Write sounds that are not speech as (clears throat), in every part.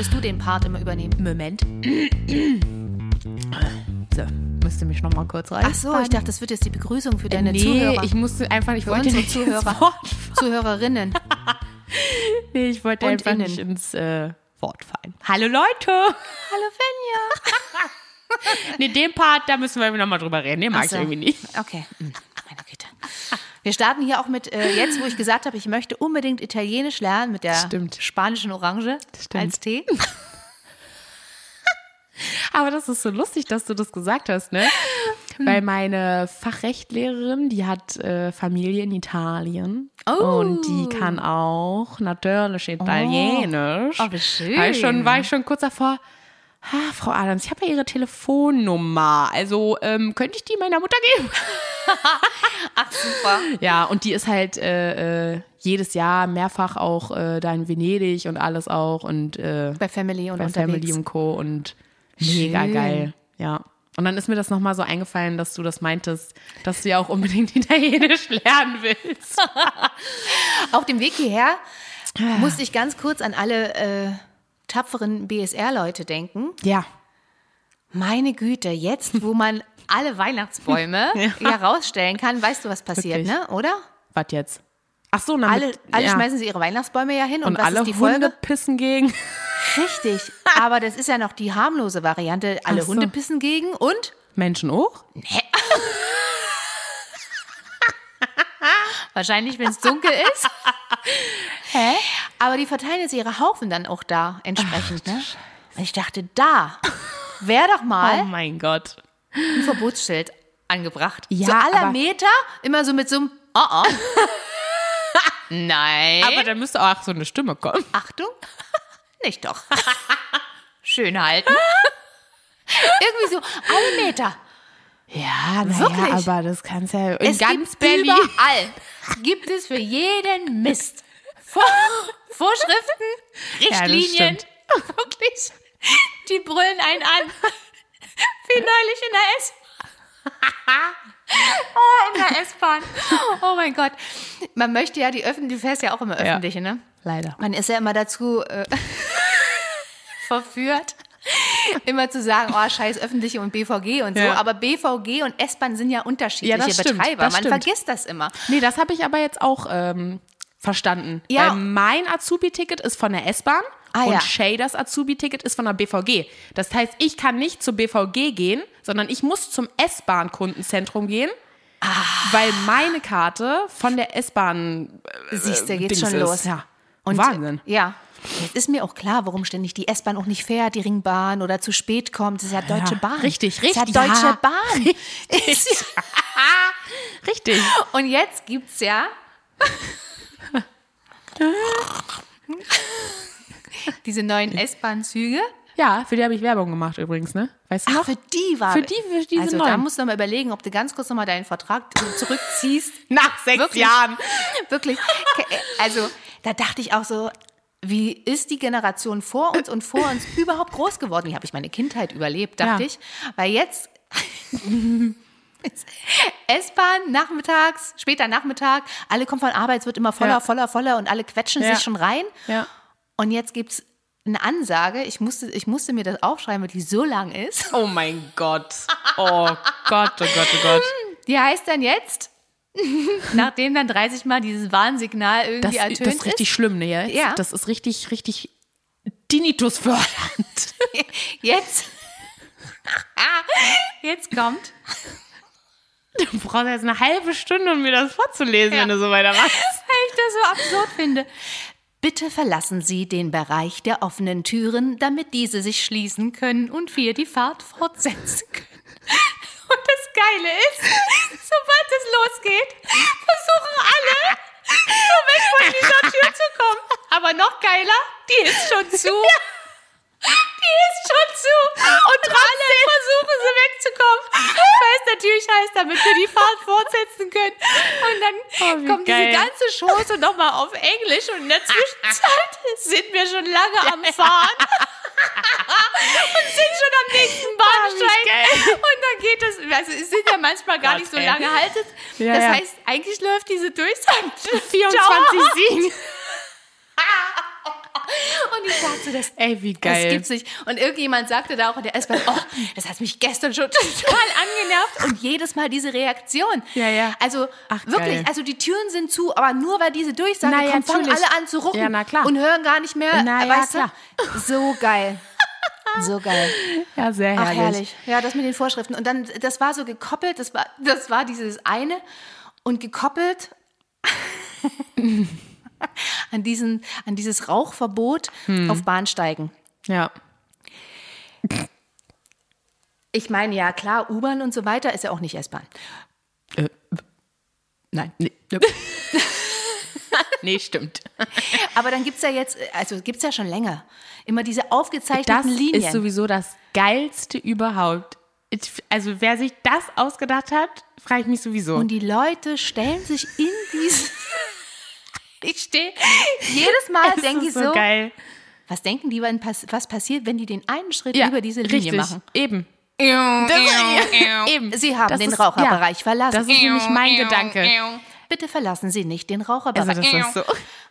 wolltest du den Part immer übernehmen. Moment. (clears throat) So, müsste mich noch mal kurz rein. Ach so, ich dachte, das wird jetzt die Begrüßung für deine nee, Zuhörer. ich musste einfach, ich Für wollte nicht Zuhörer. (laughs) Zuhörerinnen. (laughs) Nee, ich wollte Und einfach innen. nicht ins äh, Wort fallen. Hallo Leute. Hallo Fenja. (laughs) Nee, den Part, da müssen wir noch mal drüber reden. Den mag ich so. irgendwie nicht. Okay. Wir starten hier auch mit, äh, jetzt wo ich gesagt habe, ich möchte unbedingt Italienisch lernen mit der Stimmt. spanischen Orange Stimmt. als Tee. (laughs) Aber das ist so lustig, dass du das gesagt hast, ne? Hm. Weil meine Fachrechtlehrerin, die hat äh, Familie in Italien. Oh. Und die kann auch natürlich Italienisch. Oh, wie schön. War ich schon, war ich schon kurz davor. Ah, Frau Adams, ich habe ja Ihre Telefonnummer. Also ähm, könnte ich die meiner Mutter geben? (laughs) Ach, super. Ja, und die ist halt äh, äh, jedes Jahr mehrfach auch äh, da in Venedig und alles auch und äh, Bei Family und bei unterwegs. Family und Co. und mega Schön. geil. Ja. Und dann ist mir das nochmal so eingefallen, dass du das meintest, dass du ja auch unbedingt (laughs) Italienisch lernen willst. (laughs) Auf dem Weg hierher musste ich ganz kurz an alle äh, tapferen BSR-Leute denken. Ja. Meine Güte, jetzt, wo man (laughs) alle Weihnachtsbäume ja. rausstellen kann, weißt du, was passiert, Wirklich. ne? Oder? Was jetzt? Ach so, na, Alle, alle ja. schmeißen sie ihre Weihnachtsbäume ja hin und, und was alle ist die Hunde Folge? pissen gegen. (laughs) Richtig. Aber das ist ja noch die harmlose Variante. Alle so. Hunde pissen gegen und Menschen auch? (laughs) wahrscheinlich, wenn es dunkel ist. Hä? Aber die verteilen jetzt ihre Haufen dann auch da entsprechend, ne? Und ich dachte, da wäre doch Oh mal mein Gott. ein Verbotsschild angebracht. Ja, so aller Meter immer so mit so einem Oh oh. (laughs) Nein. Aber da müsste auch so eine Stimme kommen. Achtung. Nicht doch. Schön halten. Irgendwie so alle Meter. Ja, naja, aber das kannst ja in Es ganz gibt Berlin. überall. Gibt es für jeden Mist. (laughs) Vorschriften, Ja, Richtlinien. stimmt. (laughs) Wirklich. Die brüllen einen an. (laughs) Wie neulich in der S. (laughs) Oh, in der S-Bahn. Oh mein Gott. Man möchte ja die öffentliche, du fährst ja auch immer Ja. öffentliche, ne? Leider. Man ist ja immer dazu äh, verführt, immer zu sagen, oh, scheiß öffentliche und BVG und so. Ja. Aber BVG und S-Bahn sind ja unterschiedliche Ja, das stimmt, Betreiber. das Man stimmt. vergisst das immer. Nee, das habe ich aber jetzt auch ähm, verstanden. Ja. Weil mein Azubi-Ticket ist von der S-Bahn Ah, und ja. Shaders Azubi-Ticket ist von der BVG. Das heißt, ich kann nicht zur BVG gehen, sondern ich muss zum S-Bahn-Kundenzentrum gehen, Ah. weil meine Karte von der S-Bahn äh, Siehst du, Dings schon ist. los. Ja. Und, Wahnsinn. Ja. Jetzt ist mir auch klar, warum ständig die S-Bahn auch nicht fährt, die Ringbahn oder zu spät kommt. Das ist ja Deutsche Ja, Bahn. richtig, Das ist richtig, ja Deutsche ja. Bahn. (laughs) Ist- (laughs) (laughs) Richtig. Und jetzt gibt's ja diese neuen S-Bahn-Züge. Ja, für die habe ich Werbung gemagemacht übrigens, ne? Weißt du Ach, noch? für die war Für die, für diese Also da neuen. musst du mal überlegen, ob du ganz kurz noch mal deinen Vertrag zurückziehst. (laughs) Nach sechs Wirklich? Jahren. (laughs) Wirklich. Also da dachte ich auch so, wie ist die Generation vor uns und vor uns (laughs) überhaupt groß geworden? Wie habe ich meine Kindheit überlebt, dachte Ja. ich. Weil jetzt S-Bahn nachmittags, später Nachmittag, alle kommen von Arbeit, es wird immer voller, Ja. voller, voller und alle quetschen Ja. sich schon rein. Ja. Und jetzt gibt es eine Ansage, ich musste, ich musste mir das aufschreiben, weil die so lang ist. Oh mein Gott. Oh Gott, oh Gott, oh Gott. (laughs) Die heißt dann jetzt, (laughs) nachdem dann 30 Mal dieses Warnsignal Das, irgendwie ertönt das ist richtig schlimm, ne? Jetzt? Ja. Das ist richtig, richtig Tinnitus fördernd. ist, (laughs) jetzt, jetzt kommt, Du brauchst jetzt eine halbe Stunde, um mir das vorzulesen, Ja. wenn du so weitermachst. weil ich das so absurd finde. Bitte verlassen Sie den Bereich der offenen Türen, damit diese sich schließen können und wir die Fahrt fortsetzen können. Und das Geile ist, sobald es losgeht, versuchen alle, so weg von dieser Tür zu kommen. Aber noch geiler, die ist schon zu. Ist schon zu. Und alle versuchen sie wegzukommen. Weil es natürlich heißt, damit wir die Fahrt fortsetzen können. Und dann Oh, kommt geil. diese ganze Chose nochmal auf Englisch. Und in der Zwischenzeit sind wir schon lange am Fahren. und sind schon am nächsten Bahnsteig. geil. und dann geht es, also es sind ja manchmal gar Gott, nicht so lange haltet. Ja, das ja. heißt, eigentlich läuft diese Durchsage (laughs) 24 Siegen. Und ich dachte, das, Ey, wie das geil. gibt's nicht. Und irgendjemand sagte da auch in der S-Bahn, oh, das hat mich gestern schon total angenervt. Und jedes Mal diese Reaktion. Ja, ja. Also Ach, wirklich, geil. also die Türen sind zu, aber nur weil diese Durchsage Na ja, kommt, fangen alle an zu rucken Ja, na klar. und hören gar nicht mehr. Na ja, klar. Du? So geil. So geil. Ja, sehr Ach, herrlich. herrlich. Ja, das mit den Vorschriften. Und dann, das war so gekoppelt, das war, das war dieses eine und gekoppelt (laughs) an, diesen, an dieses Rauchverbot Hm. auf Bahnsteigen. Ja. Ich meine, ja klar, U-Bahn und so weiter ist ja auch nicht S-Bahn. Äh, Nein. nee. (laughs) nee, stimmt. Aber dann gibt es ja jetzt, also gibt es ja schon länger, immer diese Das aufgezeichneten Linien. ist sowieso das Geilste überhaupt. Also wer sich das ausgedacht hat, frage ich mich sowieso. Und die Leute stellen sich in diese. (laughs) ich stehe (laughs) jedes Mal, denke ich ist so, geil. was denken die, was passiert, wenn die den einen Schritt Ja, über diese Linie richtig. machen? Eben. (laughs) Eben. Sie haben Das den ist- Raucherbereich ja, verlassen. Das ist nämlich mein Gedanke. Bitte verlassen Sie nicht den Also Raucherbereich. das ist so,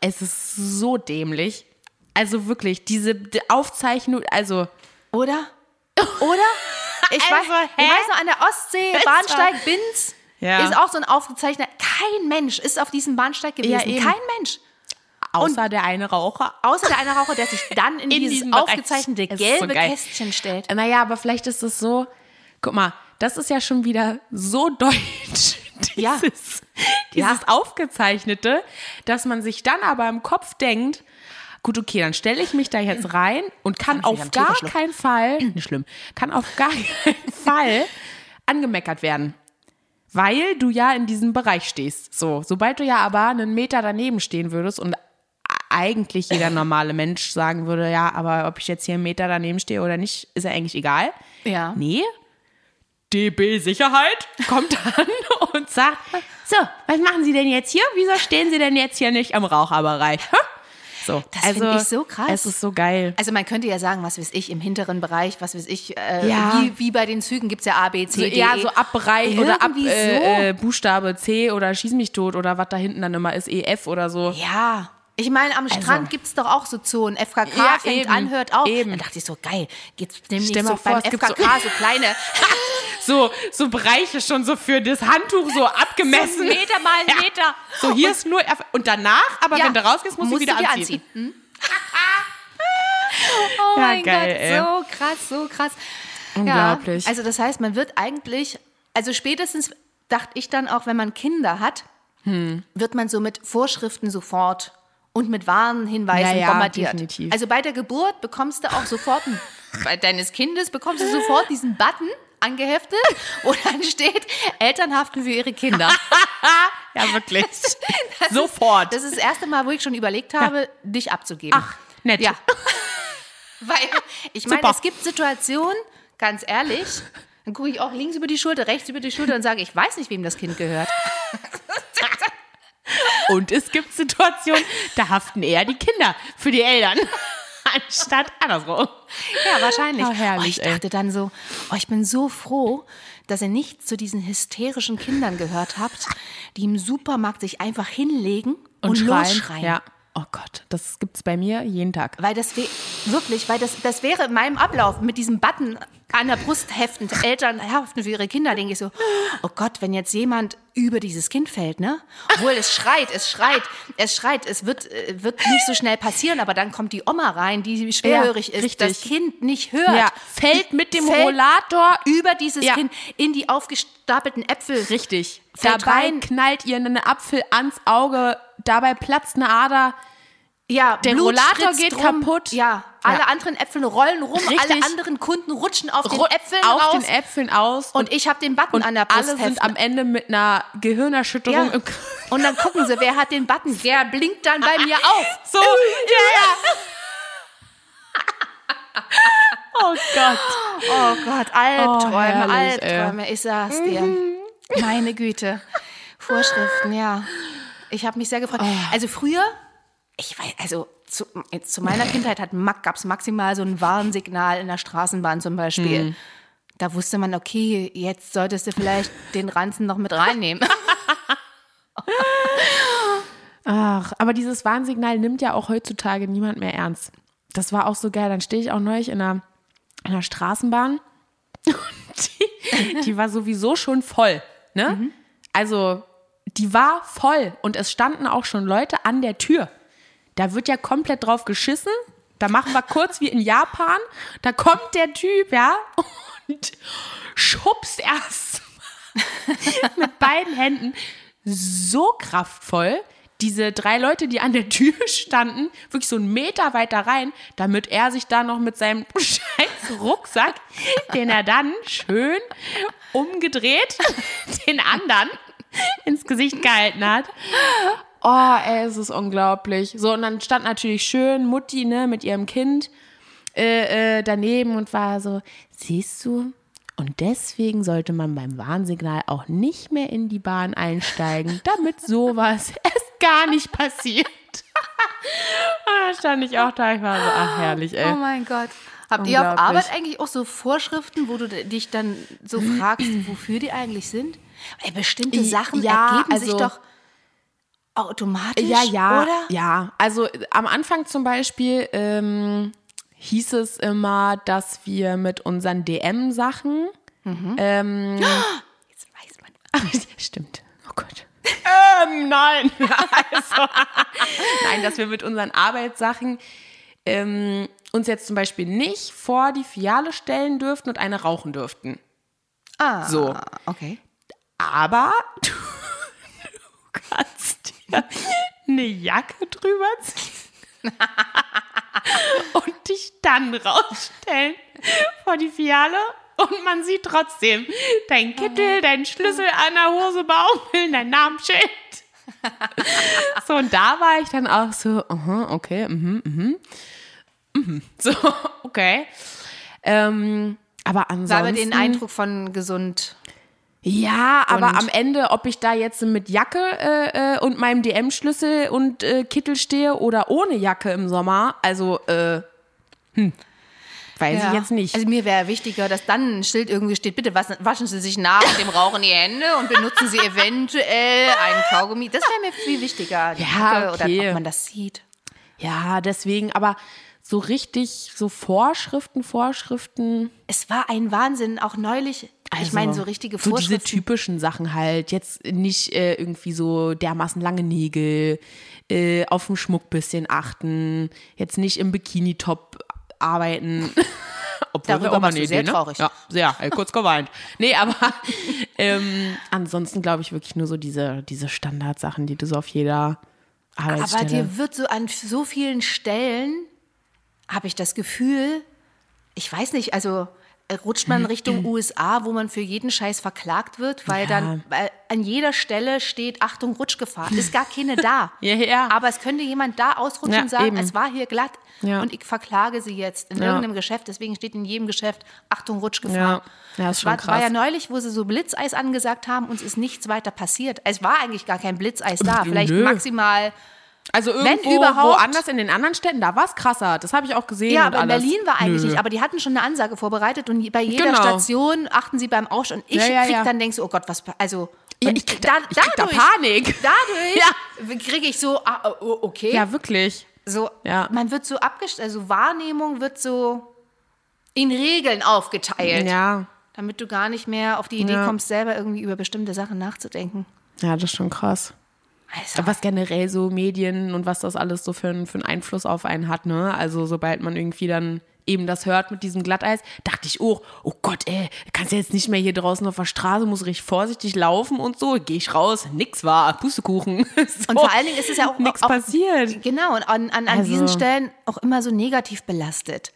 es ist so dämlich. Also wirklich, diese die Aufzeichnung, also Oder? Oder? Ich, Also, weiß, ich weiß noch, an der Ostsee, Bahnsteig Binz, Ja. ist auch so ein aufgezeichneter. Kein Mensch ist auf diesem Bahnsteig gewesen. Ja. Kein Mensch. außer der eine Raucher. Außer der eine Raucher, der sich dann in, (laughs) In dieses aufgezeichnete so gelbe geil. Kästchen stellt. Naja, aber vielleicht ist es so, guck mal, das ist ja schon wieder so (laughs) deutsch. Ja. Dieses, dieses Aufgezeichnete, dass man sich dann aber im Kopf denkt, gut, okay, dann stelle ich mich da jetzt rein und kann wieder auf gar keinen Fall, nicht schlimm, kann auf gar (laughs) keinen Fall angemeckert werden. Weil du ja in diesem Bereich stehst. So, sobald du ja aber einen Meter daneben stehen würdest und eigentlich jeder normale Mensch sagen würde, ja, aber ob ich jetzt hier einen Meter daneben stehe oder nicht, ist ja eigentlich egal. Ja. Nee. DB Sicherheit kommt dann und sagt, so, was machen Sie denn jetzt hier? Wieso stehen Sie denn jetzt hier nicht am Raucherbereich? So, Das finde ich so krass. Es ist so geil. Also man könnte ja sagen, was weiß ich, im hinteren Bereich, was weiß ich, äh, Ja. wie, wie bei den Zügen gibt es ja A, B, C, So, D, ja, E. so Abbereich oder ab äh, äh, Buchstabe C oder Schieß mich tot oder was da hinten dann immer ist, EF oder so. Ja. Ich meine, am Strand gibt es doch auch so Zonen. FKK Also Ja, fängt eben, an, hört auf. eben. Dann dachte ich so, geil, geht's nämlich Stell so vor, beim gibt so- FKK so, kleine (laughs) (laughs) So, so Bereiche schon so für das Handtuch so abgemessen. Meter mal einen Ja. Meter. So, hier ist nur, F und danach, aber Ja, wenn du rausgehst, musst, musst du wieder dir anziehen. Hm? (laughs) Oh Ja, mein geil, Gott, ey. so krass, so krass. Unglaublich. Also das heißt, man wird eigentlich, also spätestens dachte ich dann auch, wenn man Kinder hat, Hm. wird man so mit Vorschriften sofort und mit Warnhinweisen Ja, ja, bombardiert. definitiv. Also bei der Geburt bekommst du auch sofort, einen, (laughs) bei deines Kindes bekommst du sofort diesen Button angeheftet, (laughs) wo dann steht, Eltern haften für ihre Kinder. (laughs) Ja, wirklich. Sofort. Das ist das erste Mal, wo ich schon überlegt habe, dich abzugeben. Ach, nett. Ja. Weil ich meine, es gibt Situationen, ganz ehrlich, dann gucke ich auch links über die Schulter, rechts über die Schulter und sage, ich weiß nicht, wem das Kind gehört. Und es gibt Situationen, da haften eher die Kinder für die Eltern, (laughs) anstatt andersrum. Ja, wahrscheinlich. Ah, herrlich, oh, ich dachte dann so, oh, ich bin so froh, dass ihr nicht zu diesen hysterischen Kindern gehört habt, die im Supermarkt sich einfach hinlegen und, losschreien. Ja. Oh Gott, das gibt's bei mir jeden Tag. Weil das wirklich, weil das, das wäre in meinem Ablauf mit diesem Button an der Brust heftend, Eltern haften für ihre Kinder, denke ich so, oh Gott, wenn jetzt jemand über dieses Kind fällt, ne? Obwohl es schreit, es schreit, es schreit, es wird, äh, wird nicht so schnell passieren, aber dann kommt die Oma rein, die schwerhörig ist, richtig. das Kind nicht hört. Ja, fällt mit dem Fällt Rollator über dieses Ja. Kind in die aufgestapelten Äpfel. Richtig. Fällt Dabei rein. knallt ihr einen Apfel ans Auge, dabei platzt eine Ader. Ja, Der Blut Rollator geht rum. kaputt. Ja, alle Ja. anderen Äpfel rollen rum, alle Richtig. anderen Kunden rutschen auf den Ru- Äpfeln auf raus. den Äpfeln aus. und ich habe den Button und an der Brust alle sind heften. am Ende mit einer Gehirnerschütterung Ja. im (laughs) Und dann gucken sie, wer hat den Button. Der blinkt dann bei mir (laughs) auf. So, ja, ja. (laughs) oh Gott. Oh Gott, Albträume, Oh, herrlich, ey. Albträume. Ich sag's dir. Meine Güte. Vorschriften, ja. Ich habe mich sehr gefreut. Also früher, ich weiß, also zu, jetzt zu meiner Kindheit hat Mac, gab's maximal so ein Warnsignal in der Straßenbahn zum Beispiel. Da wusste man, okay, jetzt solltest du vielleicht den Ranzen noch mit reinnehmen. (laughs) Ach, aber dieses Warnsignal nimmt ja auch heutzutage niemand mehr ernst. das war auch so geil. Dann stehe ich auch neulich in einer, in einer Straßenbahn (laughs) und die, die war sowieso schon voll. Ne? Also, die war voll und es standen auch schon Leute an der Tür. Da wird ja komplett drauf geschissen. Da machen wir kurz wie in Japan. Da kommt der Typ, ja, und schubst erst mit beiden Händen so kraftvoll diese drei Leute, die an der Tür standen, wirklich so einen Meter weiter rein, damit er sich da noch mit seinem (laughs) scheiß Rucksack, den er dann schön umgedreht, den anderen ins Gesicht gehalten hat. Oh, ey, es ist unglaublich. So, und dann stand natürlich schön Mutti, ne, mit ihrem Kind äh, äh, daneben und war so, siehst du, und deswegen sollte man beim Warnsignal auch nicht mehr in die Bahn einsteigen, damit sowas (laughs) erst gar nicht passiert. (laughs) da stand ich auch da, ich war so, ach herrlich, ey. Oh mein Gott. Habt ihr auf. Arbeit eigentlich auch so Vorschriften, wo du dich dann so fragst, wofür die eigentlich sind? Ey, bestimmte Sachen Ja, ergeben sich also- doch automatisch, Ja, ja, oder? ja. Also äh, am Anfang zum Beispiel ähm, hieß es immer, dass wir mit unseren DM-Sachen, ähm, (gasps) Jetzt weiß man. (laughs) stimmt, oh Gott. ähm, nein. (laughs) Also, nein, dass wir mit unseren Arbeitssachen ähm, uns jetzt zum Beispiel nicht vor die Filiale stellen dürften und eine rauchen dürften. Ah, So. okay. Aber du, (laughs) du kannst eine Jacke drüber ziehen und dich dann rausstellen vor die Filiale und man sieht trotzdem dein Kittel, deinen Schlüssel an der Hose baumeln, dein Namensschild. So, und da war ich dann auch so, aha, okay, mhm, mhm, mhm. So, (laughs) okay. Ähm, aber Da ansonsten... haben wir den Eindruck von gesund. Ja, aber Und- am Ende, ob ich da jetzt mit Jacke äh, äh, und meinem DM-Schlüssel und äh, Kittel stehe oder ohne Jacke im Sommer, also, äh, hm, weiß ich jetzt nicht. Also mir wäre wichtiger, dass dann ein Schild irgendwie steht, bitte was- waschen Sie sich nach dem Rauchen die Hände und benutzen Sie eventuell einen Kaugummi. Das wäre mir viel wichtiger. Die Ja, Jacke okay. Oder ob man das sieht. ja, deswegen, aber so richtig, so Vorschriften, Vorschriften. Es war ein Wahnsinn, auch neulich. Ich also, meine, so richtige So diese Vorschriften. typischen Sachen halt. Jetzt nicht äh, irgendwie so dermaßen lange Nägel, äh, auf den Schmuck bisschen achten, jetzt nicht im Bikini-Top arbeiten. (laughs) Obwohl Darüber auch mal eine sehr Idee, ne? traurig. Ja, sehr, äh, kurz geweint. Nee, aber (laughs) ähm, ansonsten glaube ich wirklich nur so diese, diese Standardsachen, die du so auf jeder Aber Arbeitsstelle. dir wird so an so vielen Stellen, habe ich das Gefühl, ich weiß nicht, also rutscht man Richtung USA, wo man für jeden Scheiß verklagt wird, weil Ja. dann weil an jeder Stelle steht, Achtung, Rutschgefahr. Ist gar keine da. (laughs) Ja, ja. Aber es könnte jemand da ausrutschen Ja, und sagen, eben. es war hier glatt und ich verklage sie jetzt in irgendeinem Geschäft. Deswegen steht in jedem Geschäft, Achtung, Rutschgefahr. Ja. Schon war, war ja neulich, wo sie so Blitzeis angesagt haben, uns ist nichts weiter passiert. Es war eigentlich gar kein Blitzeis da. Vielleicht maximal also irgendwo überhaupt- woanders in den anderen Städten, da war es krasser. Das habe ich auch gesehen. Ja, aber in. Berlin war eigentlich Nö. nicht. Aber die hatten schon eine Ansage vorbereitet und bei jeder Genau. Station achten sie beim Aufstand. Und ich Ja, ja, krieg ja. dann denkst, oh Gott, was, also. Ja, ich krieg da- ich krieg da Panik. (laughs) Dadurch kriege ich so, ah, oh, okay. Ja, wirklich. so, man wird so abgestellt, also Wahrnehmung wird so in Regeln aufgeteilt. Ja. Damit du gar nicht mehr auf die Idee kommst, selber irgendwie über bestimmte Sachen nachzudenken. Ja, das ist schon krass. Also, Was generell so Medien und was das alles so für, einen- für einen Einfluss auf einen hat, ne? Also sobald man irgendwie dann eben das hört mit diesem Glatteis, dachte ich, oh, oh Gott, ey, kannst ja jetzt nicht mehr hier draußen auf der Straße, muss richtig vorsichtig laufen und so. Gehe ich raus, nix war, Pustekuchen. (laughs) So. und vor allen Dingen ist es ja auch Nix auch, passiert. Genau, und an, an, an Also- diesen Stellen auch immer so negativ belastet.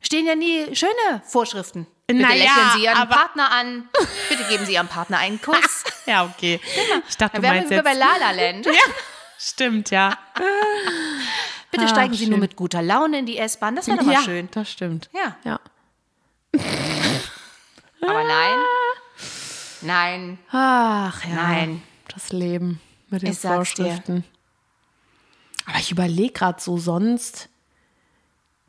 Stehen ja nie schöne Vorschriften. Bitte Na ja, lächeln Sie Ihren Partner an. Bitte geben Sie Ihrem Partner einen Kuss. (laughs) Ja, okay. Ich dachte, wären meinst wir jetzt. bei La La Land. (laughs) Ja, stimmt, ja. (laughs) Bitte Ach, steigen Sie nur schön. mit guter Laune in die S-Bahn. Das wäre doch mal ja, schön. das stimmt. Ja. Ja. Aber nein. Nein. Ach ja. Nein. Das Leben mit den Ich. Vorschriften. Aber ich überlege gerade so, sonst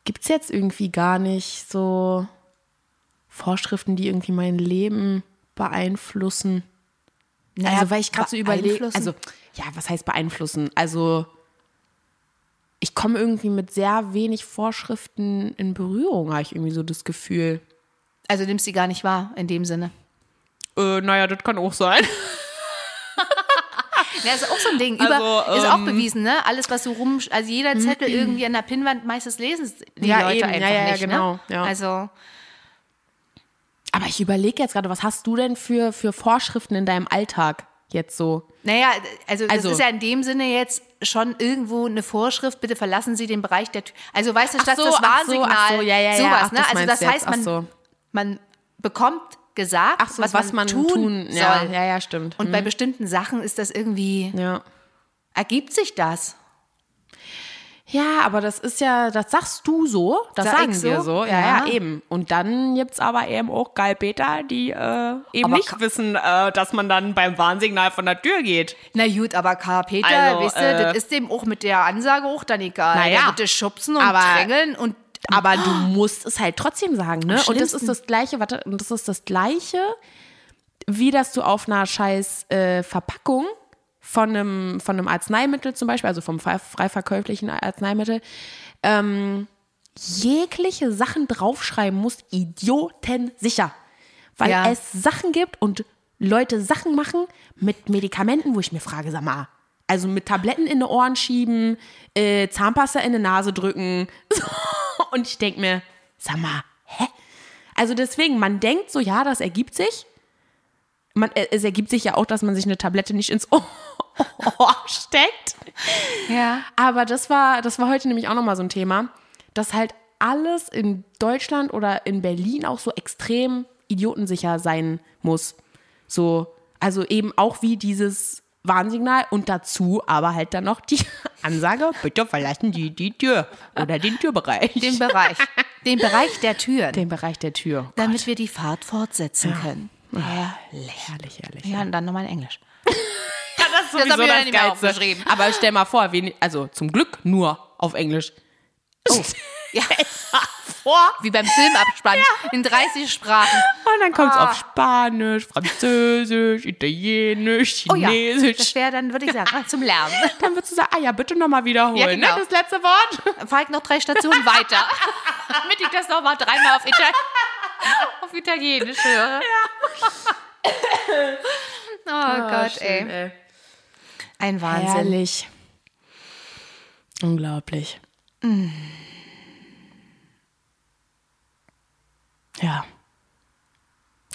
gibt es jetzt irgendwie gar nicht so Vorschriften, die irgendwie mein Leben beeinflussen. Naja, also, weil ich gerade so überlege. beeinflussen. Also, ja, was heißt beeinflussen? Also, ich komme irgendwie mit sehr wenig Vorschriften in Berührung, habe ich irgendwie so das Gefühl. Also nimmst sie gar nicht wahr in dem Sinne. Äh, naja, das kann auch sein. (laughs) Ja, ist auch so ein Ding. Über, Also, ist auch ähm, bewiesen, ne? Alles, was so rum, also jeder Zettel (clears throat) irgendwie an der Pinnwand, meistens lesen es die Ja, Leute eben. einfach Ja, ja, ja, nicht. genau, Ne? ja. Also Aber ich überlege jetzt gerade, was hast du denn für, für Vorschriften in deinem Alltag jetzt so? Naja, also das Also- ist ja in dem Sinne jetzt schon irgendwo eine Vorschrift, bitte verlassen Sie den Bereich der Tür. Also weißt du, statt so, das ach so, Warnsignal, ach so, ja, ja, ja, sowas, ach, ne? das Also das jetzt, heißt, ach man, so. man bekommt gesagt, so, was, man, tun, tun soll. Ja, ja, ja, stimmt. Und bei bestimmten Sachen ist das irgendwie, ja. ergibt sich das. Ja, aber das ist ja, das sagst du so, das Sag sagen wir so? so, ja, ja, Ja. eben. Und dann gibt's aber eben auch Geilbeter, die äh, eben Aber nicht wissen, äh, dass man dann beim Warnsignal von der Tür geht. Na gut, aber Karl Peter, Also, weißt du, äh, das ist dem auch mit der Ansage auch dann egal. Naja, das schubsen und aber- drängeln und Aber du musst es halt trotzdem sagen, ne? Und das ist das Gleiche, warte, und das ist das Gleiche, wie dass du auf einer scheiß äh, Verpackung von einem, von einem Arzneimittel zum Beispiel, also vom frei, frei verkäuflichen Arzneimittel, ähm, jegliche Sachen draufschreiben musst, idiotensicher. Weil Ja. es Sachen gibt und Leute Sachen machen mit Medikamenten, wo ich mir frage, sag mal, also mit Tabletten in die Ohren schieben, äh, Zahnpasta in die Nase drücken. (laughs) Und ich denke mir, sag mal, hä? Also deswegen, man denkt so, ja, das ergibt sich. Man, es ergibt sich ja auch, dass man sich eine Tablette nicht ins (laughs) Ohr, steckt. ja. Aber das war, das war heute nämlich auch nochmal so ein Thema, dass halt alles in Deutschland oder in Berlin auch so extrem idiotensicher sein muss. So, also eben auch wie dieses Warnsignal und dazu aber halt dann noch die (laughs) Ansage, bitte verlassen Sie die Tür oder den Türbereich. Den Bereich. den Bereich der Türen. den Bereich der Tür. damit wir die Fahrt fortsetzen können. Herrlich, herrlich. Ja, und dann nochmal in Englisch. (laughs) Ja, das ist sowieso ich das, ja nicht Geilste. aufgeschrieben. Aber stell mal vor, wen, also zum Glück nur auf Englisch. Oh. (laughs) (laughs) Ja. vor. Wie beim Filmabspann in 30 Sprachen. Und dann kommt es Ah. auf Spanisch, Französisch, Italienisch, Oh ja, Chinesisch. das wäre dann, würde ich sagen, ah, zum Lernen. dann würdest du sagen, ah ja, bitte nochmal wiederholen. Ja, genau. ne? Das letzte Wort. Falk noch drei Stationen weiter. Damit ich das nochmal dreimal auf, Ital (laughs) auf Italienisch höre. (laughs) Oh Gott, ey. Ein Wahnsinn. Herrlich. Unglaublich. Ja.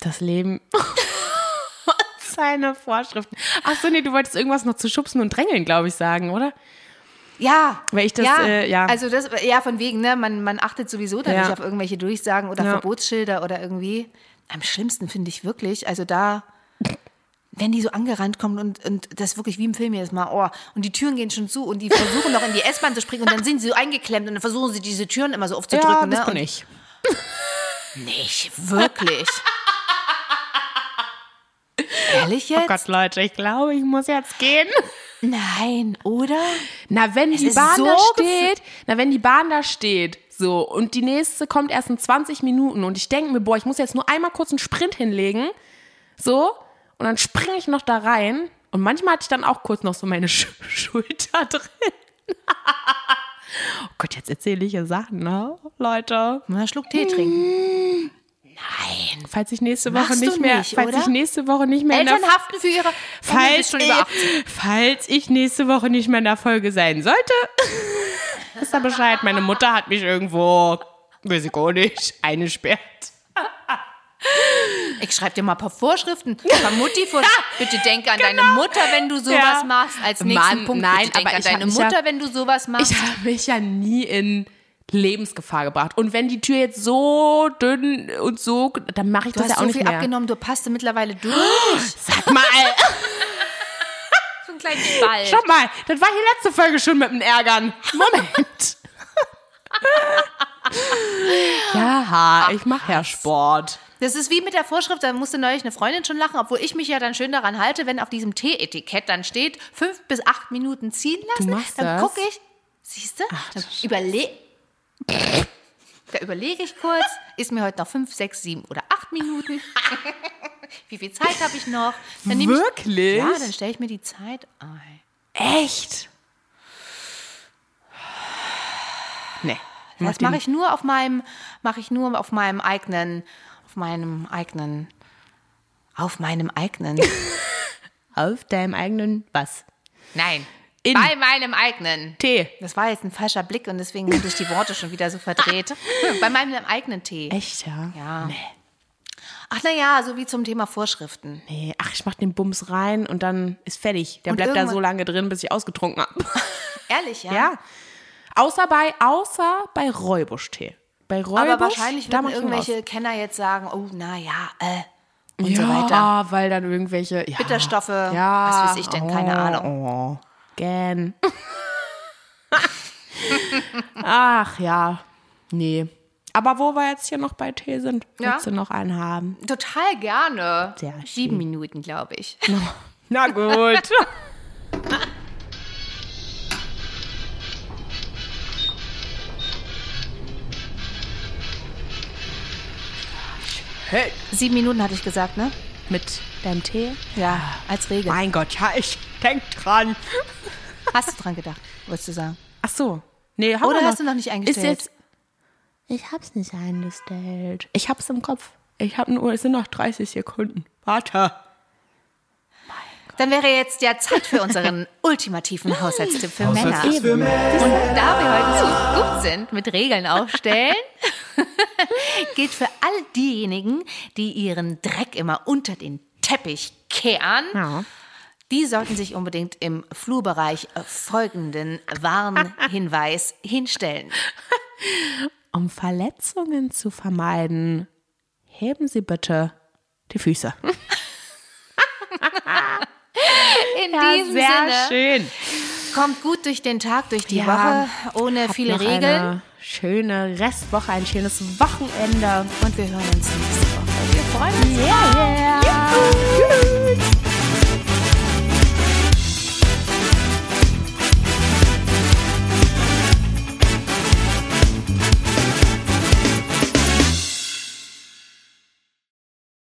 Das Leben. (laughs) Seine Vorschriften. Ach so, nee, du wolltest irgendwas noch zu schubsen und drängeln, glaube ich, sagen, oder? Ja. Weil ich das, ja, äh, ja. Also das, ja, von wegen, ne, man, man achtet sowieso dann Ja. nicht auf irgendwelche Durchsagen oder Ja. Verbotsschilder oder irgendwie. Am schlimmsten finde ich wirklich, also da, wenn die so angerannt kommen und, und das wirklich wie im Film jedes Mal, oh, und die Türen gehen schon zu und die versuchen noch in die S-Bahn zu springen und dann sind sie so eingeklemmt und dann versuchen sie diese Türen immer so aufzudrücken. ja, das ne? bin ich. Nicht wirklich. Ehrlich Oh jetzt? Gott, Leute, ich glaube, ich muss jetzt gehen. Nein, oder? Na, wenn die ist Bahn so da steht, na, wenn die Bahn da steht, so, und die nächste kommt erst in 20 Minuten und ich denke mir, boah, ich muss jetzt nur einmal kurz einen Sprint hinlegen, so, und dann springe ich noch da rein und manchmal hatte ich dann auch kurz noch so meine (laughs) Sch Schulter drin. (laughs) oh Gott, jetzt erzähle ich hier Sachen, ne, Leute. Mal einen Schluck Tee trinken. Falls ich nächste Woche Machst nicht mehr, nicht, falls oder? ich nächste Woche nicht mehr in der Eltern haften für ihre. Falls schon ich, über 18. falls ich nächste Woche nicht mehr in der Folge sein sollte, (laughs) wisst ihr Bescheid. Meine Mutter hat mich irgendwo, weiß ich auch nicht, eingesperrt. Ich schreibe dir mal ein paar Vorschriften. Von Mutti vor. (laughs) Bitte denk an deine Mutter, wenn du sowas Ja. machst. Als nächsten Mann, Punkt. nein, bitte denk aber an deine Mutter, ja- wenn du sowas machst. Ich habe mich ja nie in Lebensgefahr gebracht. Und wenn die Tür jetzt so dünn und so, dann mache ich du das hast ja auch so nicht viel mehr. abgenommen, du passt mittlerweile durch. (gasps) Sag mal, so ein kleiner Ball. schau mal, das war die letzte Folge schon mit dem Ärgern. Moment. (laughs) ja, ich mache ja Sport. Das ist wie mit der Vorschrift, da musste neulich eine Freundin schon lachen, obwohl ich mich ja dann schön daran halte, wenn auf diesem Tee-Etikett dann steht, fünf bis acht Minuten ziehen lassen. machst dann gucke ich, siehst du, dann überle da überlege ich kurz, ist mir heute noch fünf, sechs, sieben oder acht Minuten? (laughs) Wie viel Zeit habe ich noch? Dann nehme Wirklich? Ich, ja, dann stelle ich mir die Zeit ein. Echt? Nee. Das mache ich nur auf meinem, mache ich nur auf meinem eigenen, auf meinem eigenen, auf meinem eigenen. (laughs) auf deinem eigenen was? Nein. In. Bei meinem eigenen. Tee. Das war jetzt ein falscher Blick und deswegen hatte ich die Worte schon wieder so verdreht. (laughs) Bei meinem eigenen Tee. Echt, ja? Ja. Nee. Ach na ja, so wie zum Thema Vorschriften. Nee, ach, ich mach den Bums rein und dann ist fertig. Der Und bleibt da so lange drin, bis ich ausgetrunken habe. (laughs) Ehrlich, ja? ja. Außer bei, außer bei Räubusch-Tee. Bei Räubusch, Aber wahrscheinlich da würden irgendwelche raus. Kenner jetzt sagen, oh, na ja, äh, und ja, so weiter. weil dann irgendwelche ja, Bitterstoffe, ja, was weiß ich denn, keine oh, Ahnung. Oh, gern. (laughs) Ach ja, nee. Aber wo wir jetzt hier noch bei Tee sind, Ja. willst du noch einen haben? Total gerne. Sehr schön. Sieben Minuten, glaube ich. (laughs) Na gut. hey. Sieben Minuten hatte ich gesagt, ne? Mit deinem Tee? Ja, als Regel. Mein Gott, ja, ich denk dran. Hast du dran gedacht, wolltest du sagen? Ach so. Nee, haben Oder wir hast du noch nicht eingestellt? Ist jetzt, ich hab's nicht eingestellt. Ich hab's im Kopf. Ich hab nur, es sind noch 30 Sekunden. Warte. Dann wäre jetzt ja Zeit für unseren (laughs) ultimativen Haushaltstipp für Männer. Haushaltstipp für Männer. Und da wir heute so gut sind mit Regeln aufstellen, (laughs) gilt für all diejenigen, die ihren Dreck immer unter den Teppich kehren, Ja. Die sollten sich unbedingt im Flurbereich folgenden Warnhinweis (laughs) hinstellen. Um Verletzungen zu vermeiden, heben Sie bitte die Füße. (laughs) In diesem Sinne, schön. kommt gut durch den Tag, durch die Ja, Woche, ohne viele Regeln. Eine schöne Restwoche, ein schönes Wochenende. Und wir hören uns nächste Woche. Wir freuen uns. Yeah, yeah. Tschüss.